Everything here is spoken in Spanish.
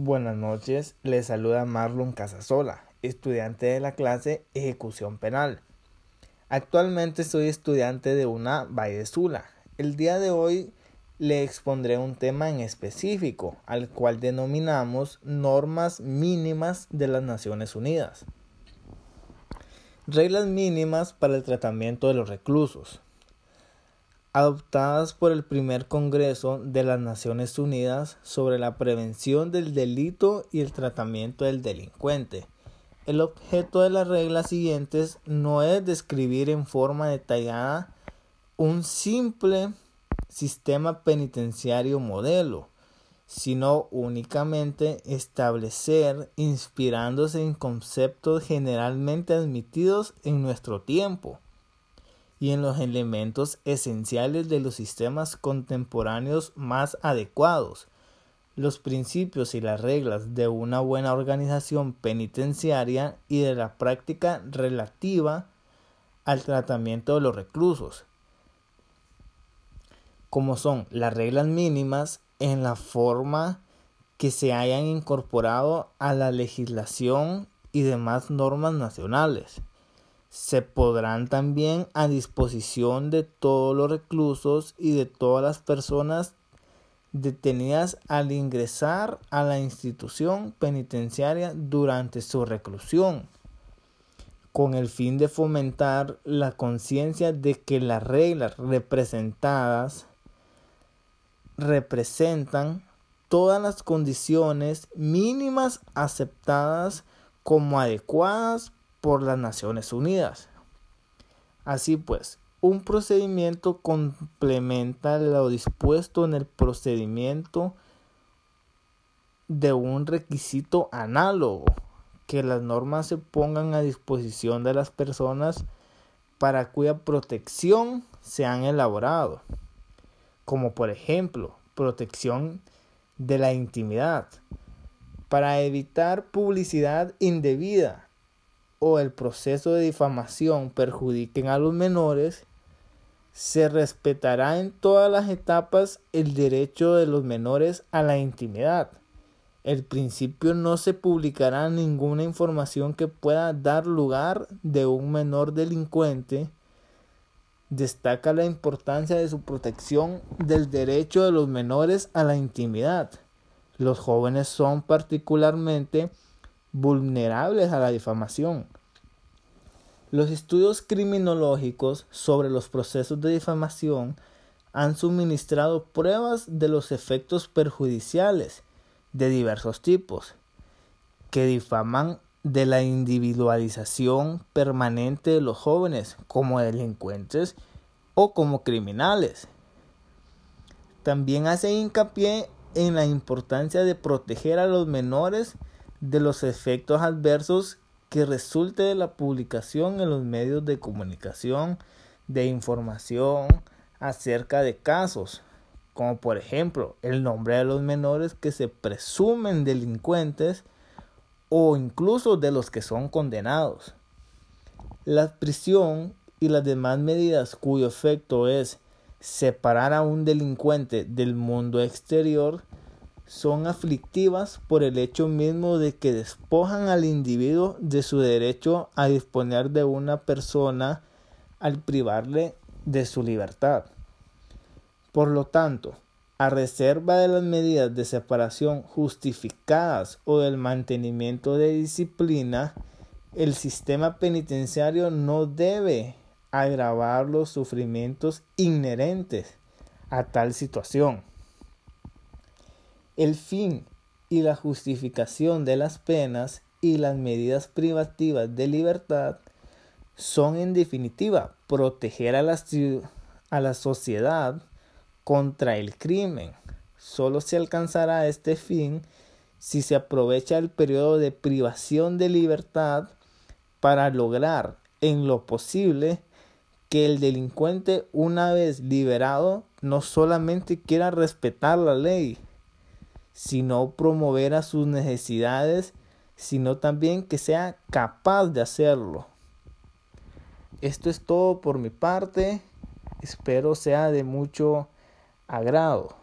Buenas noches, les saluda Marlon Casasola, estudiante de la clase Ejecución Penal. Actualmente soy estudiante de una Valle. El día de hoy le expondré un tema en específico, al cual denominamos normas mínimas de las Naciones Unidas. Reglas mínimas para el tratamiento de los reclusos adoptadas por el primer Congreso de las Naciones Unidas sobre la prevención del delito y el tratamiento del delincuente. El objeto de las reglas siguientes no es describir en forma detallada un simple sistema penitenciario modelo, sino únicamente establecer inspirándose en conceptos generalmente admitidos en nuestro tiempo y en los elementos esenciales de los sistemas contemporáneos más adecuados, los principios y las reglas de una buena organización penitenciaria y de la práctica relativa al tratamiento de los reclusos, como son las reglas mínimas en la forma que se hayan incorporado a la legislación y demás normas nacionales se podrán también a disposición de todos los reclusos y de todas las personas detenidas al ingresar a la institución penitenciaria durante su reclusión, con el fin de fomentar la conciencia de que las reglas representadas representan todas las condiciones mínimas aceptadas como adecuadas por las Naciones Unidas. Así pues, un procedimiento complementa lo dispuesto en el procedimiento de un requisito análogo, que las normas se pongan a disposición de las personas para cuya protección se han elaborado, como por ejemplo protección de la intimidad, para evitar publicidad indebida, o el proceso de difamación perjudiquen a los menores, se respetará en todas las etapas el derecho de los menores a la intimidad. El principio no se publicará ninguna información que pueda dar lugar de un menor delincuente. Destaca la importancia de su protección del derecho de los menores a la intimidad. Los jóvenes son particularmente vulnerables a la difamación. Los estudios criminológicos sobre los procesos de difamación han suministrado pruebas de los efectos perjudiciales de diversos tipos que difaman de la individualización permanente de los jóvenes como delincuentes o como criminales. También hace hincapié en la importancia de proteger a los menores de los efectos adversos que resulte de la publicación en los medios de comunicación de información acerca de casos, como por ejemplo el nombre de los menores que se presumen delincuentes o incluso de los que son condenados. La prisión y las demás medidas cuyo efecto es separar a un delincuente del mundo exterior son aflictivas por el hecho mismo de que despojan al individuo de su derecho a disponer de una persona al privarle de su libertad. Por lo tanto, a reserva de las medidas de separación justificadas o del mantenimiento de disciplina, el sistema penitenciario no debe agravar los sufrimientos inherentes a tal situación. El fin y la justificación de las penas y las medidas privativas de libertad son en definitiva proteger a la, a la sociedad contra el crimen. Solo se alcanzará este fin si se aprovecha el periodo de privación de libertad para lograr en lo posible que el delincuente una vez liberado no solamente quiera respetar la ley, sino promover a sus necesidades, sino también que sea capaz de hacerlo. Esto es todo por mi parte. Espero sea de mucho agrado.